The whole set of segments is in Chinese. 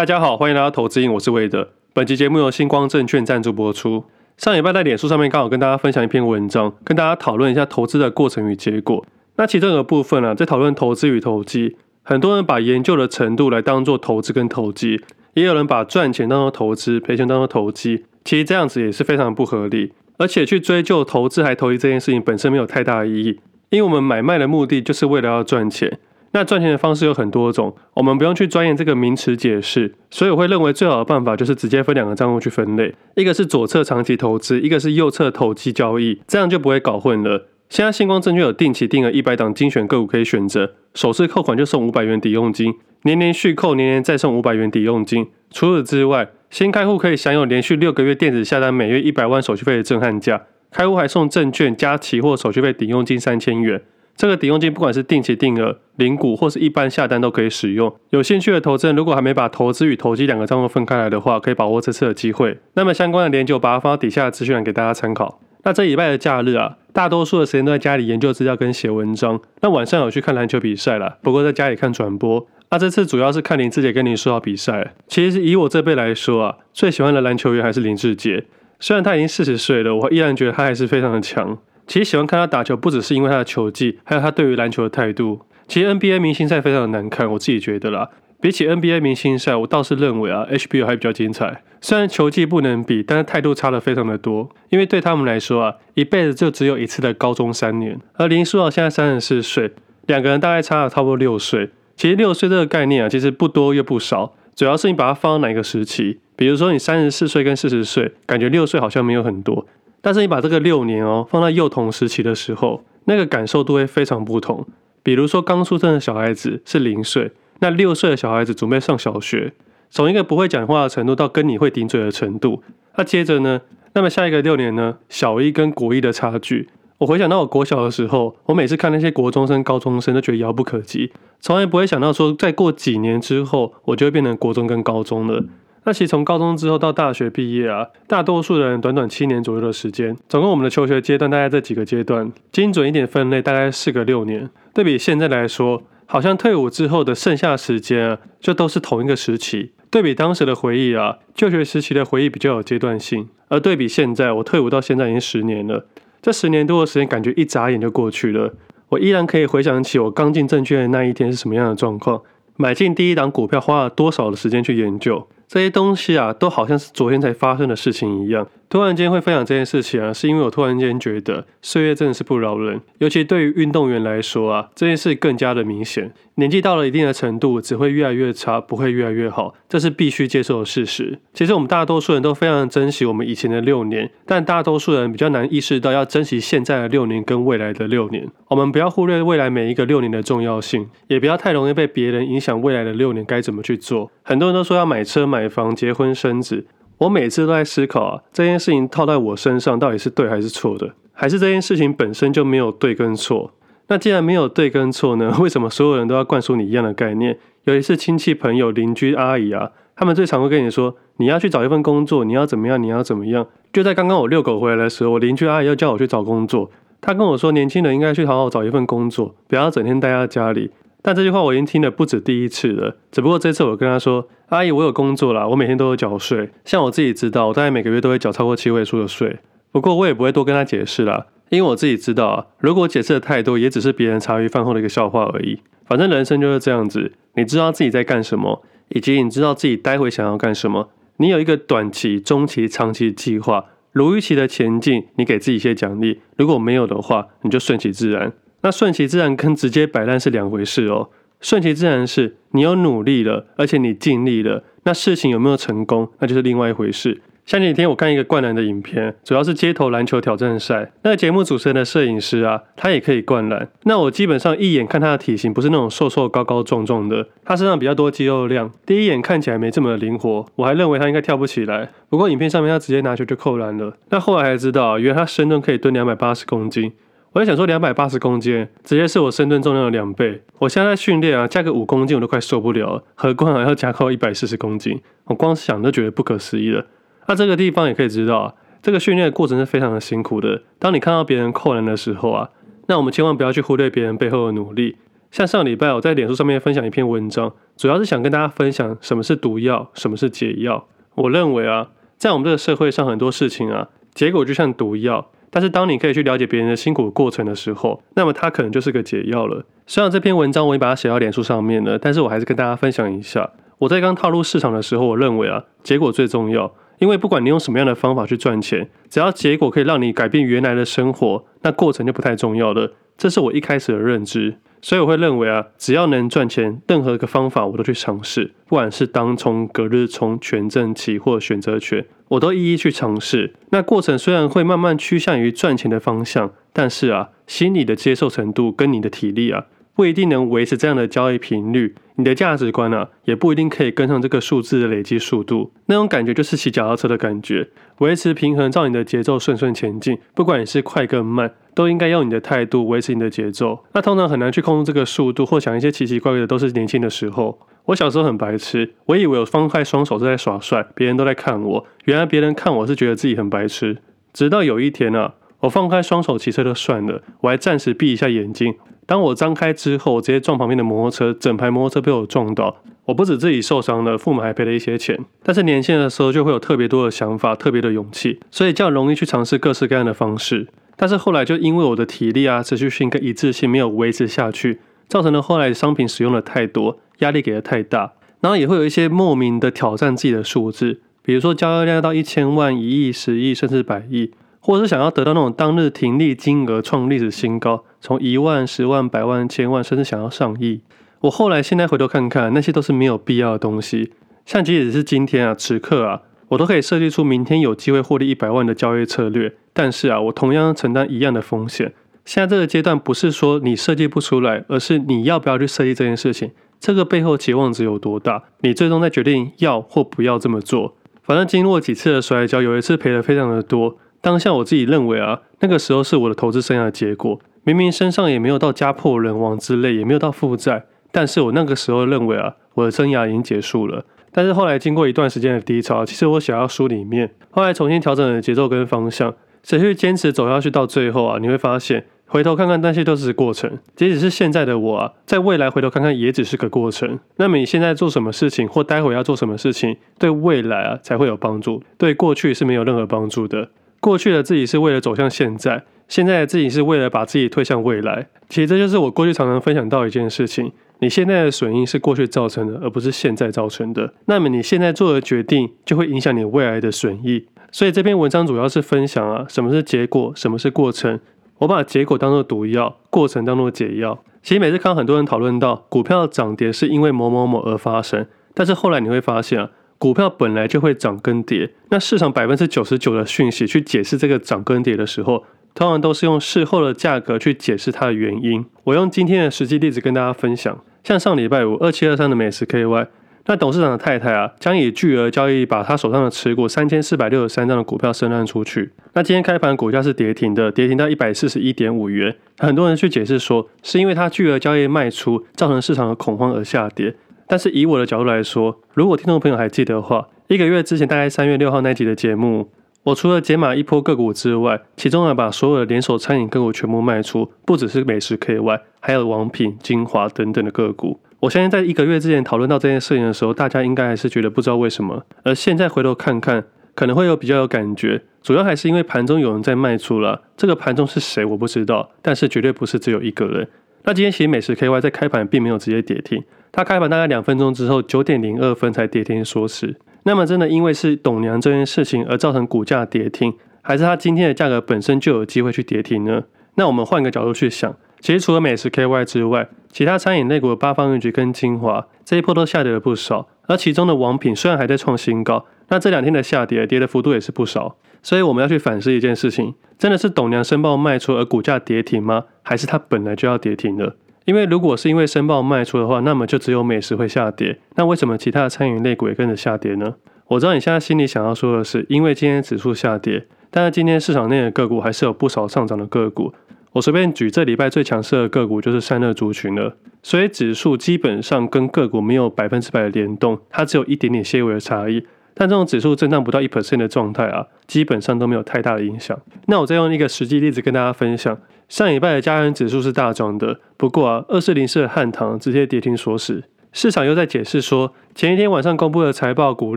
大家好，欢迎来到投资瘾，我是魏德。本期节目由星光证券赞助播出。上礼拜在脸书上面刚好跟大家分享一篇文章，跟大家讨论一下投资的过程与结果。那其中有个部分啊，在讨论投资与投机，很多人把研究的程度来当做投资跟投机，也有人把赚钱当做投资，赔钱当做投机。其实这样子也是非常不合理，而且去追究投资还投机这件事情本身没有太大的意义，因为我们买卖的目的就是为了要赚钱。那赚钱的方式有很多种，我们不用去钻研这个名词解释，所以我会认为最好的办法就是直接分两个账户去分类，一个是左侧长期投资，一个是右侧投机交易，这样就不会搞混了。现在星光证券有定期定额一百档精选个股可以选择，首次扣款就送五百元抵用金，年年续扣，年年再送五百元抵用金。除此之外，新开户可以享有连续六个月电子下单每月一百万手续费的震撼价，开户还送证券加期货手续费抵用金三千元。这个抵用金不管是定期定额、零股或是一般下单都可以使用。有兴趣的投资人，如果还没把投资与投机两个账户分开来的话，可以把握这次的机会。那么相关的链接我把它放到底下的资讯栏给大家参考。那这礼拜的假日啊，大多数的时间都在家里研究资料跟写文章。那晚上有去看篮球比赛啦，不过在家里看转播。那这次主要是看林志杰跟林书豪比赛。其实以我这辈来说啊，最喜欢的篮球员还是林志杰。虽然他已经四十岁了，我依然觉得他还是非常的强。其实喜欢看他打球，不只是因为他的球技，还有他对于篮球的态度。其实 NBA 明星赛非常的难看，我自己觉得啦。比起 NBA 明星赛，我倒是认为啊，HBO 还比较精彩。虽然球技不能比，但是态度差的非常的多。因为对他们来说啊，一辈子就只有一次的高中三年。而林书豪现在三十四岁，两个人大概差了差不多六岁。其实六岁这个概念啊，其实不多又不少，主要是你把它放到哪个时期。比如说你三十四岁跟四十岁，感觉六岁好像没有很多。但是你把这个六年哦放在幼童时期的时候，那个感受都会非常不同。比如说刚出生的小孩子是零岁，那六岁的小孩子准备上小学，从一个不会讲话的程度到跟你会顶嘴的程度。那接着呢，那么下一个六年呢，小一跟国一的差距，我回想到我国小的时候，我每次看那些国中生、高中生都觉得遥不可及，从来不会想到说再过几年之后，我就会变成国中跟高中了。那其实从高中之后到大学毕业啊，大多数人短短七年左右的时间。总共我们的求学阶段大概这几个阶段，精准一点分类大概四个六年。对比现在来说，好像退伍之后的剩下时间啊，就都是同一个时期。对比当时的回忆啊，就学时期的回忆比较有阶段性。而对比现在，我退伍到现在已经十年了，这十年多的时间感觉一眨眼就过去了。我依然可以回想起我刚进证券的那一天是什么样的状况，买进第一档股票花了多少的时间去研究。这些东西啊，都好像是昨天才发生的事情一样。突然间会分享这件事情啊，是因为我突然间觉得岁月真的是不饶人，尤其对于运动员来说啊，这件事更加的明显。年纪到了一定的程度，只会越来越差，不会越来越好，这是必须接受的事实。其实我们大多数人都非常珍惜我们以前的六年，但大多数人比较难意识到要珍惜现在的六年跟未来的六年。我们不要忽略未来每一个六年的重要性，也不要太容易被别人影响未来的六年该怎么去做。很多人都说要买车、买房、结婚、生子。我每次都在思考啊，这件事情套在我身上到底是对还是错的？还是这件事情本身就没有对跟错？那既然没有对跟错呢？为什么所有人都要灌输你一样的概念？尤其是亲戚、朋友、邻居、阿姨啊，他们最常会跟你说，你要去找一份工作，你要怎么样？你要怎么样？就在刚刚我遛狗回来的时候，我邻居阿姨又叫我去找工作，她跟我说，年轻人应该去好好找一份工作，不要整天待在家里。但这句话我已经听了不止第一次了，只不过这次我跟他说：“阿姨，我有工作啦，我每天都有缴税。像我自己知道，我大概每个月都会缴超过七位数的税。不过我也不会多跟他解释啦，因为我自己知道啊，如果解释的太多，也只是别人茶余饭后的一个笑话而已。反正人生就是这样子，你知道自己在干什么，以及你知道自己待会想要干什么，你有一个短期、中期、长期计划，如预期的前进，你给自己一些奖励；如果没有的话，你就顺其自然。”那顺其自然跟直接摆烂是两回事哦。顺其自然是你有努力了，而且你尽力了，那事情有没有成功，那就是另外一回事。前几天我看一个灌篮的影片，主要是街头篮球挑战赛。那个节目主持人的摄影师啊，他也可以灌篮。那我基本上一眼看他的体型，不是那种瘦瘦高高壮壮的，他身上比较多肌肉量，第一眼看起来没这么灵活，我还认为他应该跳不起来。不过影片上面他直接拿球就扣篮了。那后来才知道，原来他深蹲可以蹲两百八十公斤。我在想说，两百八十公斤，直接是我深蹲重量的两倍。我现在训练啊，加个五公斤我都快受不了了，何况还要加扣一百四十公斤，我光想都觉得不可思议了。那这个地方也可以知道啊，这个训练的过程是非常的辛苦的。当你看到别人扣篮的时候啊，那我们千万不要去忽略别人背后的努力。像上礼拜我在脸书上面分享一篇文章，主要是想跟大家分享什么是毒药，什么是解药。我认为啊，在我们这个社会上很多事情啊，结果就像毒药，但是当你可以去了解别人的辛苦过程的时候，那么它可能就是个解药了。虽然这篇文章我已经把它写到脸书上面了，但是我还是跟大家分享一下。我在刚踏入市场的时候，我认为啊，结果最重要。因为不管你用什么样的方法去赚钱，只要结果可以让你改变原来的生活，那过程就不太重要了。这是我一开始的认知，所以我会认为啊，只要能赚钱，任何一个方法我都去尝试，不管是当冲、隔日冲、权证期或选择权，我都一一去尝试。那过程虽然会慢慢趋向于赚钱的方向，但是啊，心理的接受程度跟你的体力啊。不一定能维持这样的交易频率，你的价值观啊，也不一定可以跟上这个数字的累积速度。那种感觉就是骑脚踏车的感觉，维持平衡，照你的节奏顺顺前进。不管你是快跟慢，都应该用你的态度维持你的节奏。那通常很难去控制这个速度，或想一些奇奇怪怪的，都是年轻的时候。我小时候很白痴，我以为我放开双手是在耍帅，别人都在看我。原来别人看我是觉得自己很白痴。直到有一天啊，我放开双手骑车就算了，我还暂时闭一下眼睛。当我张开之后，我直接撞旁边的摩托车，整排摩托车被我撞到。我不止自己受伤了，父母还赔了一些钱。但是年轻的时候就会有特别多的想法，特别的勇气，所以较容易去尝试各式各样的方式。但是后来就因为我的体力啊、持续性跟一致性没有维持下去，造成了后来商品使用的太多，压力给的太大，然后也会有一些莫名的挑战自己的数字，比如说交易量到一千万、一亿、十亿，甚至百亿。或者是想要得到那种当日停利金额创历史新高，从一万、十万、百万、千万，甚至想要上亿。我后来现在回头看看，那些都是没有必要的东西。像即使是今天啊，此刻啊，我都可以设计出明天有机会获利一百万的交易策略。但是啊，我同样承担一样的风险。现在这个阶段不是说你设计不出来，而是你要不要去设计这件事情。这个背后期望值有多大，你最终再决定要或不要这么做。反正经过几次的摔跤，有一次赔的非常的多。当下我自己认为啊，那个时候是我的投资生涯的结果。明明身上也没有到家破人亡之类，也没有到负债，但是我那个时候认为啊，我的生涯已经结束了。但是后来经过一段时间的低潮，其实我写到书里面，后来重新调整了节奏跟方向，持续坚持走下去到最后啊，你会发现，回头看看那些都是过程。即使是现在的我啊，在未来回头看看也只是个过程。那么你现在做什么事情，或待会要做什么事情，对未来啊才会有帮助，对过去是没有任何帮助的。过去的自己是为了走向现在，现在的自己是为了把自己推向未来。其实这就是我过去常常分享到一件事情：你现在的损益是过去造成的，而不是现在造成的。那么你现在做的决定就会影响你未来的损益。所以这篇文章主要是分享啊，什么是结果，什么是过程。我把结果当作毒药，过程当作解药。其实每次看到很多人讨论到股票涨跌是因为某某某而发生，但是后来你会发现啊。股票本来就会涨跟跌，那市场百分之九十九的讯息去解释这个涨跟跌的时候，通常都是用事后的价格去解释它的原因。我用今天的实际例子跟大家分享，像上礼拜五二七二三的美食 KY，那董事长的太太啊，将以巨额交易把他手上的持股三千四百六十三张的股票申烂出去。那今天开盘股价是跌停的，跌停到一百四十一点五元。很多人去解释说，是因为他巨额交易卖出，造成市场的恐慌而下跌。但是以我的角度来说，如果听众朋友还记得的话，一个月之前大概三月六号那集的节目，我除了解码一波个股之外，其中还把所有的连锁餐饮个股全部卖出，不只是美食 KY，还有王品、精华等等的个股。我相信在一个月之前讨论到这件事情的时候，大家应该还是觉得不知道为什么，而现在回头看看，可能会有比较有感觉，主要还是因为盘中有人在卖出了。这个盘中是谁我不知道，但是绝对不是只有一个人。那今天其实美食 KY 在开盘并没有直接跌停。它开盘大概两分钟之后，九点零二分才跌停锁死。那么，真的因为是董娘这件事情而造成股价跌停，还是它今天的价格本身就有机会去跌停呢？那我们换个角度去想，其实除了美食 KY 之外，其他餐饮类股的八方云集跟精华这一波都下跌了不少。而其中的王品虽然还在创新高，那这两天的下跌跌的幅度也是不少。所以我们要去反思一件事情：真的是董娘申报卖出而股价跌停吗？还是它本来就要跌停了？因为如果是因为申报卖出的话，那么就只有美食会下跌。那为什么其他的餐饮类股也跟着下跌呢？我知道你现在心里想要说的是，因为今天指数下跌，但是今天市场内的个股还是有不少上涨的个股。我随便举这礼拜最强势的个股就是散热族群了。所以指数基本上跟个股没有百分之百的联动，它只有一点点些微的差异。但这种指数震荡不到一 percent 的状态啊，基本上都没有太大的影响。那我再用一个实际例子跟大家分享。上礼拜的加权指数是大涨的，不过啊，二四零四的汉唐直接跌停锁死。市场又在解释说，前一天晚上公布的财报股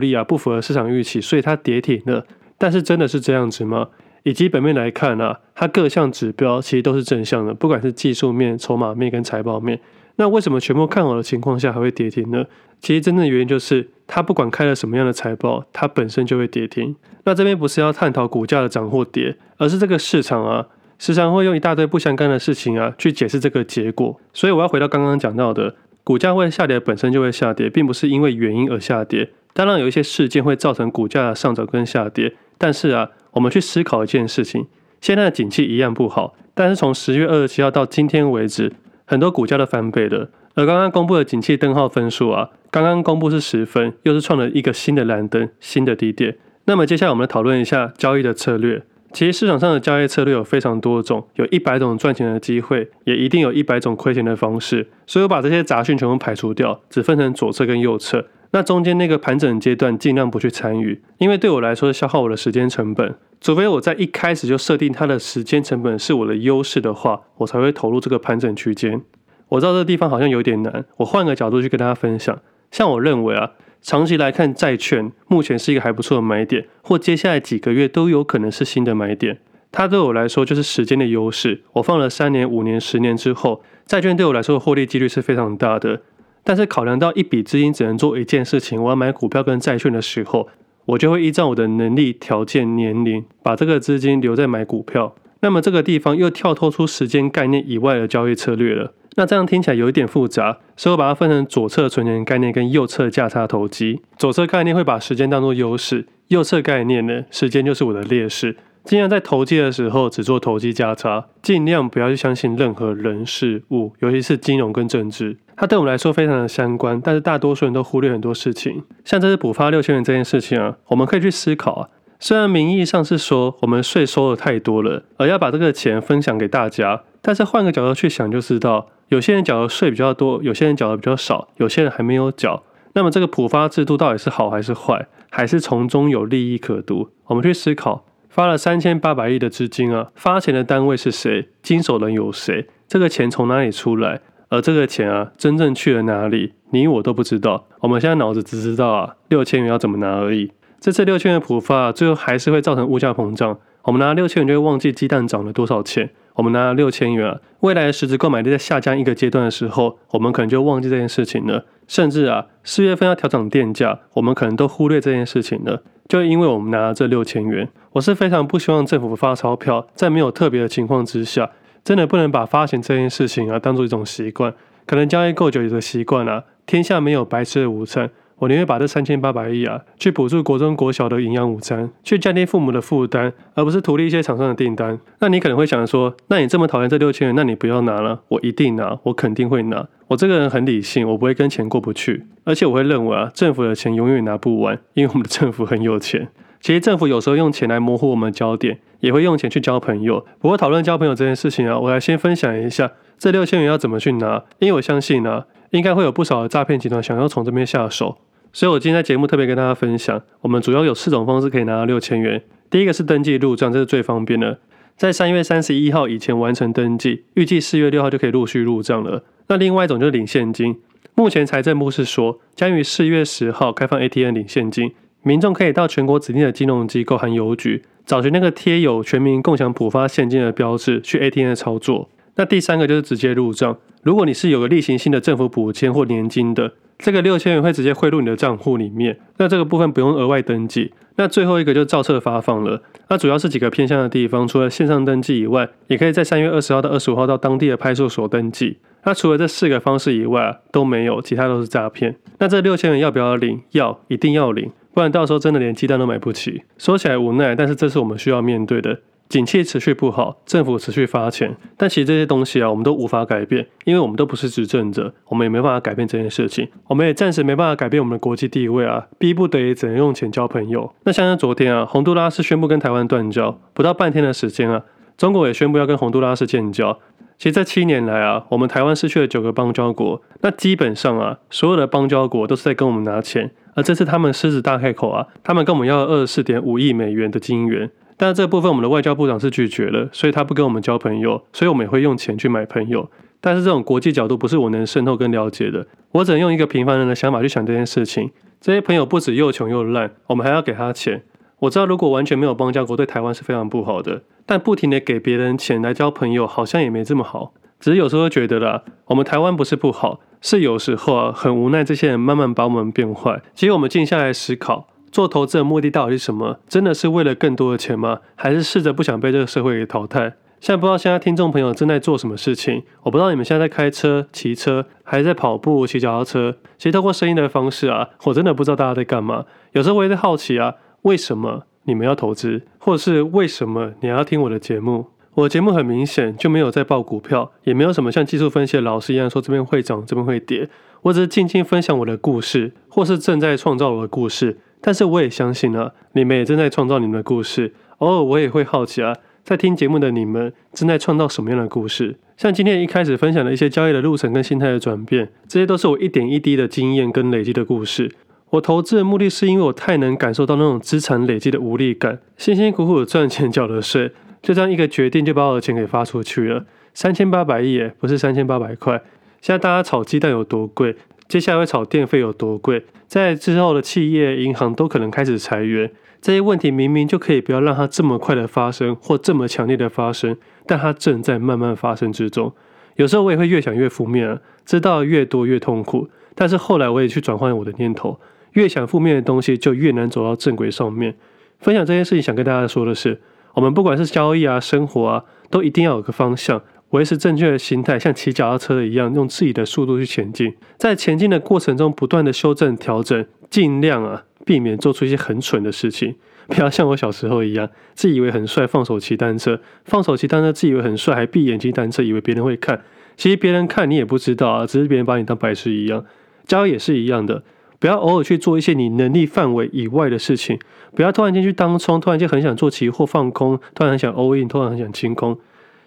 利啊不符合市场预期，所以它跌停了。但是真的是这样子吗？以基本面来看啊，它各项指标其实都是正向的，不管是技术面、筹码面跟财报面。那为什么全部看好的情况下还会跌停呢？其实真正的原因就是，它不管开了什么样的财报，它本身就会跌停。那这边不是要探讨股价的涨或跌，而是这个市场啊，时常会用一大堆不相干的事情啊去解释这个结果。所以我要回到刚刚讲到的。股价会下跌，本身就会下跌，并不是因为原因而下跌。当然，有一些事件会造成股价的上涨跟下跌。但是啊，我们去思考一件事情：现在的景气一样不好，但是从十月二十七号到今天为止，很多股价都翻倍了。而刚刚公布的景气灯号分数啊，刚刚公布是十分，又是创了一个新的蓝灯，新的低点。那么接下来我们来讨论一下交易的策略。其实市场上的交易策略有非常多种，有一百种赚钱的机会，也一定有一百种亏钱的方式。所以我把这些杂讯全部排除掉，只分成左侧跟右侧。那中间那个盘整阶段尽量不去参与，因为对我来说消耗我的时间成本。除非我在一开始就设定它的时间成本是我的优势的话，我才会投入这个盘整区间。我知道这个地方好像有点难，我换个角度去跟大家分享。像我认为啊。长期来看，债券目前是一个还不错的买点，或接下来几个月都有可能是新的买点。它对我来说就是时间的优势。我放了三年、五年、十年之后，债券对我来说的获利几率是非常大的。但是考量到一笔资金只能做一件事情，我要买股票跟债券的时候，我就会依照我的能力、条件、年龄，把这个资金留在买股票。那么这个地方又跳脱出时间概念以外的交易策略了。那这样听起来有一点复杂，所以我把它分成左侧存钱概念跟右侧价差投机。左侧概念会把时间当做优势，右侧概念呢，时间就是我的劣势。尽量在投机的时候只做投机价差，尽量不要去相信任何人事物，尤其是金融跟政治，它对我们来说非常的相关，但是大多数人都忽略很多事情。像这次补发六千元这件事情啊，我们可以去思考啊。虽然名义上是说我们税收的太多了，而要把这个钱分享给大家，但是换个角度去想就知道。有些人缴的税比较多，有些人缴的比较少，有些人还没有缴。那么这个普发制度到底是好还是坏，还是从中有利益可图？我们去思考。发了三千八百亿的资金啊，发钱的单位是谁？经手人有谁？这个钱从哪里出来？而这个钱啊，真正去了哪里？你我都不知道。我们现在脑子只知道啊，六千元要怎么拿而已。这次六千元普发，最后还是会造成物价膨胀。我们拿六千元就会忘记鸡蛋涨了多少钱。我们拿了六千元啊，未来的实质购买力在下降一个阶段的时候，我们可能就忘记这件事情了。甚至啊，四月份要调整电价，我们可能都忽略这件事情了。就因为我们拿了这六千元，我是非常不希望政府发钞票，在没有特别的情况之下，真的不能把发行这件事情啊当做一种习惯。可能交易够久有个习惯啊，天下没有白吃的午餐。我宁愿把这三千八百亿啊，去补助国中国小的营养午餐，去降低父母的负担，而不是图利一些厂商的订单。那你可能会想说，那你这么讨厌这六千元，那你不要拿了。我一定拿，我肯定会拿。我这个人很理性，我不会跟钱过不去，而且我会认为啊，政府的钱永远拿不完，因为我们的政府很有钱。其实政府有时候用钱来模糊我们的焦点，也会用钱去交朋友。不过讨论交朋友这件事情啊，我来先分享一下这六千元要怎么去拿，因为我相信呢、应该会有不少的诈骗集团想要从这边下手，所以我今天在节目特别跟大家分享，我们主要有四种方式可以拿到六千元。第一个是登记入账，这是最方便的，在三月三十一号以前完成登记，预计四月六号就可以陆续入账了。那另外一种就是领现金，目前财政部是说将于四月十号开放 ATM 领现金，民众可以到全国指定的金融机构和邮局，找寻那个贴有全民共享普发现金的标志去 ATM 操作。那第三个就是直接入账。如果你是有个例行性的政府补签或年金的，这个六千元会直接汇入你的账户里面，那这个部分不用额外登记。那最后一个就照册发放了，那主要是几个偏向的地方，除了线上登记以外，也可以在三月二十号到二十五号到当地的派出所登记。那除了这四个方式以外，都没有，其他都是诈骗。那这六千元要不要领？要，一定要领，不然到时候真的连鸡蛋都买不起。说起来无奈，但是这是我们需要面对的。景气持续不好，政府持续发钱，但其实这些东西啊，我们都无法改变，因为我们都不是执政者，我们也没办法改变这件事情，我们也暂时没办法改变我们的国际地位啊，逼不得已只能用钱交朋友。那像在昨天啊，洪都拉斯宣布跟台湾断交，不到半天的时间啊，中国也宣布要跟洪都拉斯建交。其实这七年来啊，我们台湾失去了九个邦交国，那基本上啊，所有的邦交国都是在跟我们拿钱，而这次他们狮子大开口啊，他们跟我们要二十四点五亿美元的金援。但这部分我们的外交部长是拒绝了，所以他不跟我们交朋友，所以我们也会用钱去买朋友。但是这种国际角度不是我能渗透跟了解的，我只能用一个平凡人的想法去想这件事情。这些朋友不止又穷又烂，我们还要给他钱。我知道如果完全没有邦交国，对台湾是非常不好的，但不停的给别人钱来交朋友，好像也没这么好。只是有时候觉得啦，我们台湾不是不好，是有时候啊很无奈，这些人慢慢把我们变坏。其实我们静下来思考，做投资的目的到底是什么？真的是为了更多的钱吗？还是试着不想被这个社会给淘汰？现在不知道现在听众朋友正在做什么事情，我不知道你们现在在开车、骑车，还是在跑步、骑脚踏车。其实透过声音的方式啊，我真的不知道大家在干嘛。有时候我也在好奇啊，为什么你们要投资，或者是为什么你要听我的节目？我的节目很明显就没有在报股票，也没有什么像技术分析的老师一样说这边会涨，这边会跌。我只是静静分享我的故事，或是正在创造我的故事。但是我也相信啊，你们也正在创造你们的故事。偶尔我也会好奇啊。在听节目的你们正在创造什么样的故事？像今天一开始分享的一些交易的路程跟心态的转变，这些都是我一点一滴的经验跟累积的故事。我投资的目的是因为我太能感受到那种资产累积的无力感，辛辛苦苦赚钱缴的税，就这样一个决定就把我的钱给发出去了，三千八百亿，不是三千八百块。现在大家炒鸡蛋有多贵？接下来会炒电费有多贵？在之后的企业、银行都可能开始裁员。这些问题明明就可以不要让它这么快的发生，或这么强烈的发生，但它正在慢慢发生之中。有时候我也会越想越负面啊，知道越多越痛苦。但是后来我也去转换我的念头，越想负面的东西就越难走到正轨上面。分享这件事情，想跟大家说的是，我们不管是交易啊、生活啊，都一定要有个方向，维持正确的心态，像骑脚踏车一样，用自己的速度去前进，在前进的过程中不断的修正调整，尽量啊。避免做出一些很蠢的事情，不要像我小时候一样，自以为很帅，放手骑单车，放手骑单车，自以为很帅，还闭眼睛单车，以为别人会看，其实别人看你也不知道啊，只是别人把你当白痴一样。交易也是一样的，不要偶尔去做一些你能力范围以外的事情，不要突然间去当冲，突然间很想做期货放空，突然很想 all in，突然很想清空，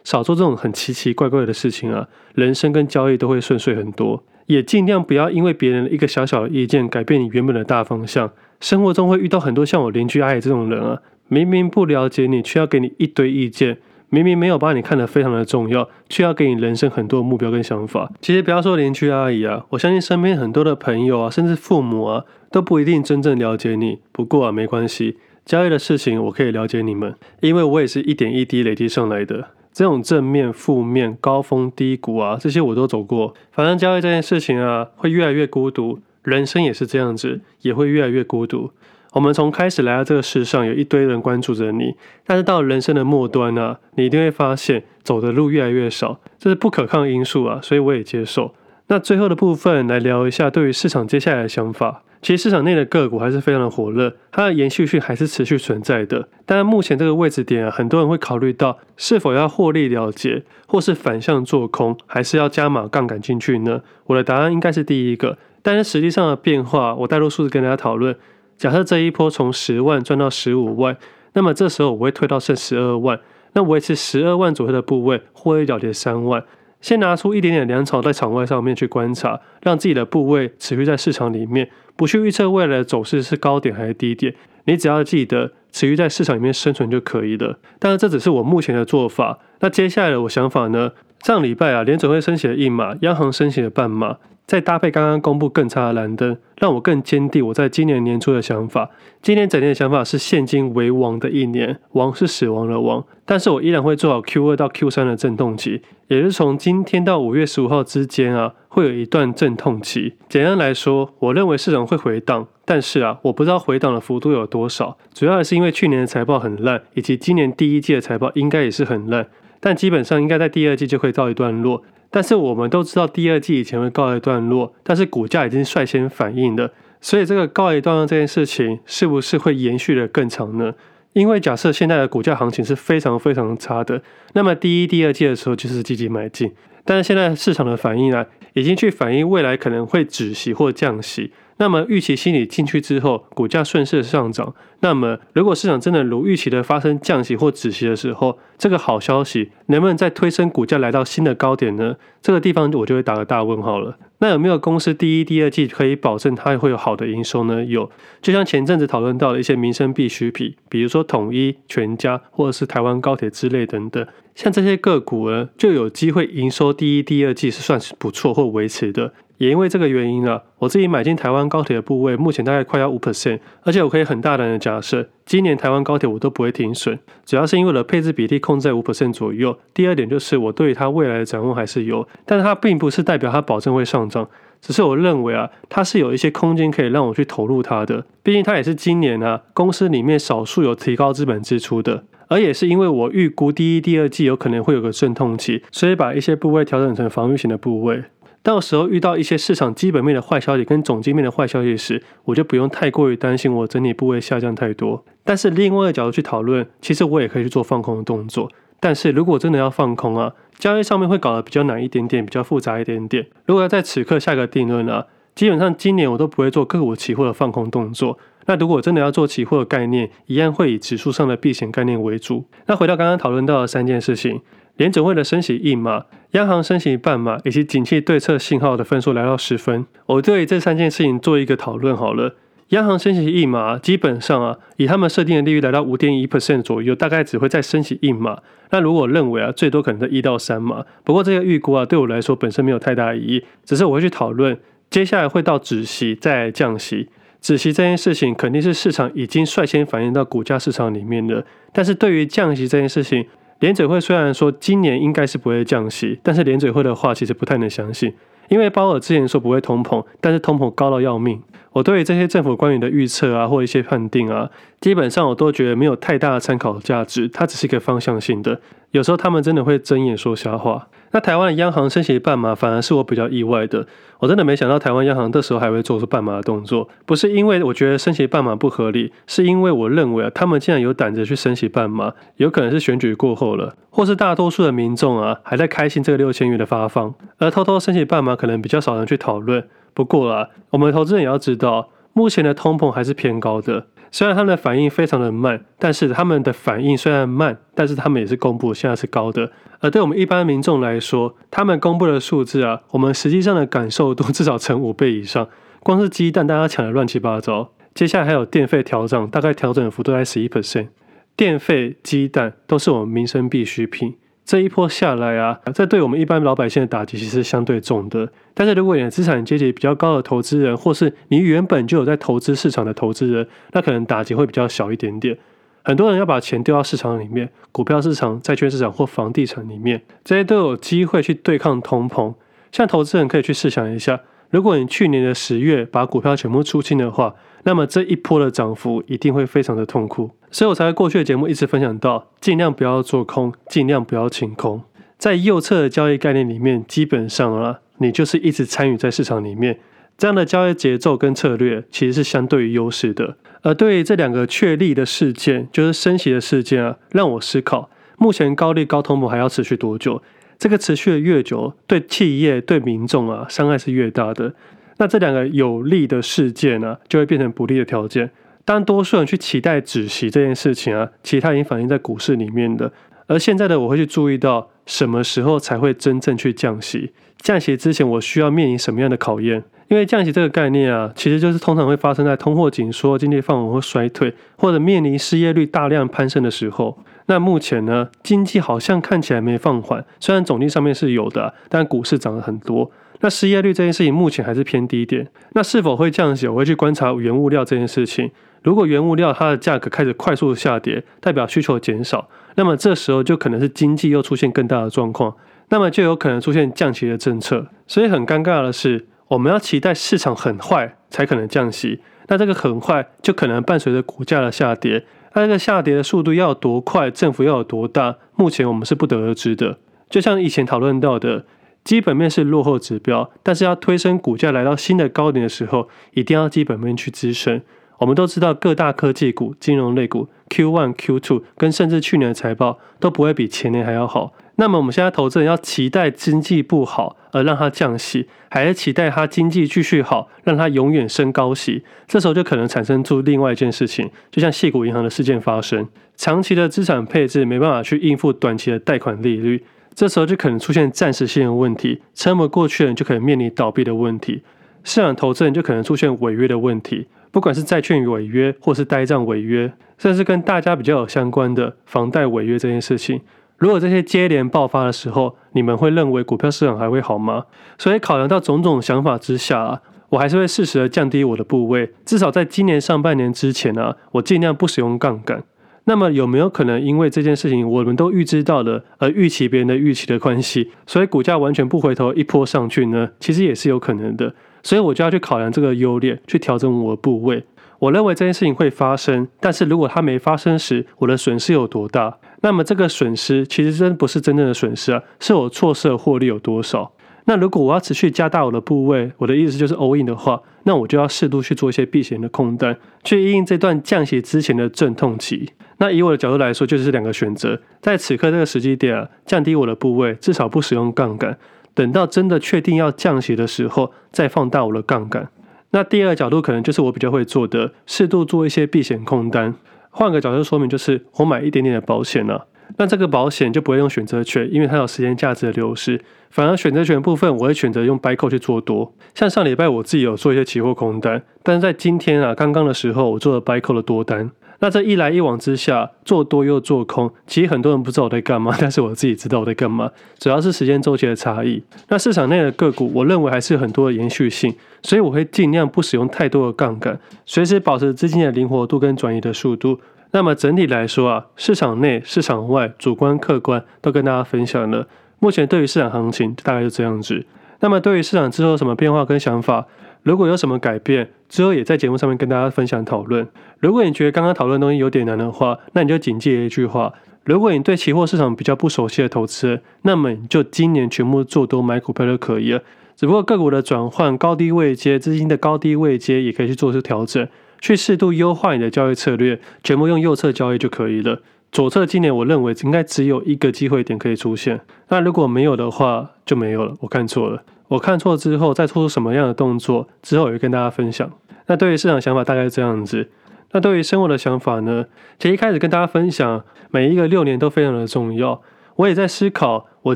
少做这种很奇奇怪怪的事情啊，人生跟交易都会顺遂很多。也尽量不要因为别人的一个小小的意见改变你原本的大方向。生活中会遇到很多像我邻居阿姨这种人啊，明明不了解你，却要给你一堆意见；明明没有把你看得非常的重要，却要给你人生很多的目标跟想法。其实不要说邻居阿姨啊，我相信身边很多的朋友啊，甚至父母啊，都不一定真正了解你。不过啊，没关系，交易的事情我可以了解你们，因为我也是一点一滴累积上来的。这种正面、负面、高峰、低谷啊，这些我都走过。反正交易这件事情啊，会越来越孤独。人生也是这样子，也会越来越孤独。我们从开始来到这个世上，有一堆人关注着你，但是到人生的末端呢、啊，你一定会发现走的路越来越少，这是不可抗因素啊，所以我也接受。那最后的部分来聊一下对于市场接下来的想法。其实市场内的个股还是非常的火热，它的延续性还是持续存在的。但目前这个位置点啊，很多人会考虑到是否要获利了结，或是反向做空，还是要加码杠杆进去呢？我的答案应该是第一个。但是实际上的变化，我带入数字跟大家讨论。假设这一波从十万赚到十五万，那么这时候我会推到剩十二万，那维持十二万左右的部位，获利了结三万。先拿出一点点粮草在场外上面去观察，让自己的部位持续在市场里面，不去预测未来的走势是高点还是低点。你只要记得持续在市场里面生存就可以了。当然，这只是我目前的做法。那接下来的我想法呢？上礼拜啊，联准会升息了一码，央行升息了半码。再搭配刚刚公布更差的蓝灯，让我更坚定我在今年年初的想法。今年整年的想法是现金为王的一年，王是死亡的王。但是我依然会做好 Q 二到 Q 三的阵痛期，也就是从今天到五月十五号之间啊，会有一段阵痛期。简单来说，我认为市场会回档，但是啊，我不知道回档的幅度有多少。主要还是因为去年的财报很烂，以及今年第一季的财报应该也是很烂，但基本上应该在第二季就会告一段落。但是我们都知道第二季以前会告一段落，但是股价已经率先反应了，所以这个告一段落这件事情是不是会延续的更长呢？因为假设现在的股价行情是非常非常差的，那么第一、第二季的时候就是积极买进，但是现在市场的反应啊，已经去反映未来可能会止息或降息，那么预期心理进去之后，股价顺势上涨。那么如果市场真的如预期的发生降息或止息的时候，这个好消息能不能再推升股价来到新的高点呢？这个地方我就会打个大问号了。那有没有公司第一、第二季可以保证它会有好的营收呢？有，就像前阵子讨论到的一些民生必需品，比如说统一、全家或者是台湾高铁之类等等，像这些个股呢，就有机会营收第一、第二季是算是不错或维持的。也因为这个原因啊，我自己买进台湾高铁的部位，目前大概快要五 percent，而且我可以很大胆的假设，今年台湾高铁我都不会停损，主要是因为我的配置比例控制在五 percent 左右。第二点就是我对于它未来的展望还是有，但是它并不是代表它保证会上涨，只是我认为啊，它是有一些空间可以让我去投入它的，毕竟它也是今年啊公司里面少数有提高资本支出的，而也是因为我预估第一、第二季有可能会有个阵痛期，所以把一些部位调整成防御型的部位。到时候遇到一些市场基本面的坏消息跟总经面的坏消息时，我就不用太过于担心我整体部位下降太多。但是另外一个角度去讨论，其实我也可以去做放空的动作。但是如果真的要放空啊，交易上面会搞得比较难一点点，比较复杂一点点。如果要在此刻下个定论啊，基本上今年我都不会做个股期货的放空动作。那如果真的要做期货的概念，一样会以指数上的避险概念为主。那回到刚刚讨论到的三件事情。联准会的升息一码，央行升息半码，以及景气对策信号的分数来到十分。我对这三件事情做一个讨论好了。央行升息一码，基本上啊，以他们设定的利率来到五点一 percent 左右，大概只会再升息一码。那如果认为啊，最多可能在一到三码。不过这个预估啊，对我来说本身没有太大意义，只是我会去讨论接下来会到止息再降息。止息这件事情肯定是市场已经率先反映到股价市场里面的，但是对于降息这件事情。联准会虽然说今年应该是不会降息，但是联准会的话其实不太能相信，因为鲍尔之前说不会通膨，但是通膨高到要命。我对于这些政府官员的预测啊，或一些判定啊，基本上我都觉得没有太大的参考价值，它只是一个方向性的。有时候他们真的会睁眼说瞎话。那台湾的央行升息半码，反而是我比较意外的。我真的没想到台湾央行这时候还会做出半码的动作，不是因为我觉得升息半码不合理，是因为我认为啊，他们竟然有胆子去升息半码，有可能是选举过后了，或是大多数的民众啊还在开心这个六千元的发放，而偷偷升息半码可能比较少人去讨论。不过啊，我们投资人也要知道，目前的通膨还是偏高的。虽然他们的反应非常的慢，但是他们的反应虽然慢，但是他们也是公布现在是高的。而对我们一般民众来说，他们公布的数字啊，我们实际上的感受度至少乘五倍以上。光是鸡蛋，大家抢得乱七八糟。接下来还有电费调整，大概调整的幅度在十一 percent。电费、鸡蛋都是我们民生必需品。这一波下来啊，这对我们一般老百姓的打击其实相对重的。但是如果你的资产阶级比较高的投资人，或是你原本就有在投资市场的投资人，那可能打击会比较小一点点。很多人要把钱丢到市场里面，股票市场、债券市场或房地产里面，这些都有机会去对抗通膨。像投资人可以去试想一下，如果你去年的十月把股票全部出清的话，那么这一波的涨幅一定会非常的痛苦。所以我才在过去的节目一直分享到，尽量不要做空，尽量不要清空。在右侧的交易概念里面，基本上啊，你就是一直参与在市场里面，这样的交易节奏跟策略其实是相对于优势的。而对于这两个确立的事件，就是升息的事件啊，让我思考，目前高利高通膨还要持续多久？这个持续的越久，对企业对民众啊伤害是越大的。那这两个有利的事件呢、就会变成不利的条件。当多数人去期待止息这件事情啊，其实它已经反映在股市里面的。而现在的我会去注意到什么时候才会真正去降息。降息之前，我需要面临什么样的考验？因为降息这个概念啊，其实就是通常会发生在通货紧缩、经济放缓或衰退，或者面临失业率大量攀升的时候。那目前呢，经济好像看起来没放缓，虽然总计上面是有的，但股市涨了很多。那失业率这件事情目前还是偏低一点。那是否会降息？我会去观察原物料这件事情。如果原物料它的价格开始快速下跌，代表需求减少，那么这时候就可能是经济又出现更大的状况，那么就有可能出现降息的政策。所以很尴尬的是，我们要期待市场很坏才可能降息，那这个很坏就可能伴随着股价的下跌。那这个下跌的速度要多快，政府要有多大，目前我们是不得而知的。就像以前讨论到的。基本面是落后指标，但是要推升股价来到新的高点的时候，一定要基本面去支撑。我们都知道，各大科技股、金融类股 Q1、Q2 跟甚至去年的财报都不会比前年还要好。那么我们现在投资人要期待经济不好，而让它降息，还是期待它经济继续好，让它永远升高息？这时候就可能产生出另外一件事情，就像矽谷银行的事件发生，长期的资产配置没办法去应付短期的贷款利率，这时候就可能出现暂时性的问题，撑不过去的人就可能面临倒闭的问题，市场投资人就可能出现违约的问题。不管是债券违约，或是呆账违约，甚至跟大家比较有相关的房贷违约这件事情，如果这些接连爆发的时候，你们会认为股票市场还会好吗？所以考量到种种想法之下啊，我还是会适时的降低我的部位，至少在今年上半年之前啊，我尽量不使用杠杆。那么有没有可能因为这件事情我们都预知到了，而预期别人的预期的关系，所以股价完全不回头一波上去呢？其实也是有可能的。所以我就要去考量这个优劣，去调整我的部位。我认为这件事情会发生，但是如果它没发生时，我的损失有多大？那么这个损失其实真不是真正的损失啊，是我错失的获利有多少？那如果我要持续加大我的部位，我的意思就是 all in 的话，那我就要适度去做一些避险的空单，去因应这段降息之前的阵痛期。那以我的角度来说，就是两个选择，在此刻这个时机点啊，降低我的部位，至少不使用杠杆。等到真的确定要降息的时候，再放大我的杠杆。那第二个角度可能就是我比较会做的，适度做一些避险空单。换个角度说明，就是我买一点点的保险了啊。那这个保险就不会用选择权，因为它有时间价值的流失。反而选择权部分，我会选择用 buy call 去做多。像上礼拜我自己有做一些期货空单，但是在今天啊，刚刚的时候我做了 buy call 的多单。那这一来一往之下，做多又做空，其实很多人不知道我在干嘛，但是我自己知道我在干嘛，主要是时间周期的差异。那市场内的个股，我认为还是很多的延续性，所以我会尽量不使用太多的杠杆，随时保持资金的灵活度跟转移的速度。那么整体来说啊，市场内、市场外，主观、客观都跟大家分享了。目前对于市场行情大概就这样子。那么对于市场之后什么变化跟想法？如果有什么改变，之后也在节目上面跟大家分享讨论。如果你觉得刚刚讨论东西有点难的话，那你就谨记一句话：如果你对期货市场比较不熟悉的投资，那么你就今年全部做多买股票就可以了。只不过个股的转换、高低位阶、资金的高低位阶也可以去做出调整，去适度优化你的交易策略，全部用右侧交易就可以了。左侧今年我认为应该只有一个机会点可以出现，那如果没有的话就没有了。我看错了。我看错之后，再做出什么样的动作，之后也会跟大家分享。那对于市场想法大概是这样子。那对于生活的想法呢？其实一开始跟大家分享，每一个六年都非常的重要。我也在思考，我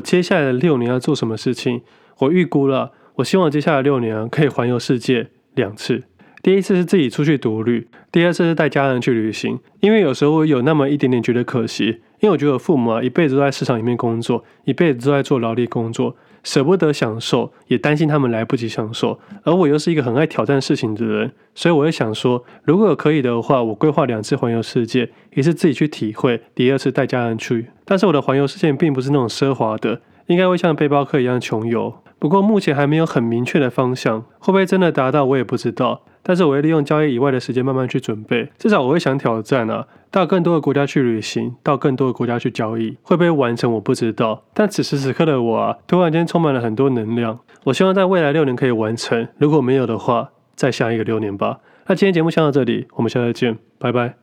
接下来的六年要做什么事情。我预估了，我希望接下来六年可以环游世界两次。第一次是自己出去独旅，第二次是带家人去旅行。因为有时候有那么一点点觉得可惜，因为我觉得我父母啊，一辈子都在市场里面工作，一辈子都在做劳力工作。舍不得享受，也担心他们来不及享受，而我又是一个很爱挑战事情的人，所以我会想说，如果可以的话，我规划两次环游世界，一次自己去体会，第二次带家人去。但是我的环游世界并不是那种奢华的，应该会像背包客一样穷游。不过目前还没有很明确的方向，会不会真的达到，我也不知道。但是我会利用交易以外的时间慢慢去准备，至少我会想挑战啊，到更多的国家去旅行，到更多的国家去交易，会不会完成我不知道。但此时此刻的我啊，突然间充满了很多能量，我希望在未来六年可以完成。如果没有的话，再下一个六年吧。那今天节目先到这里，我们下次见，拜拜。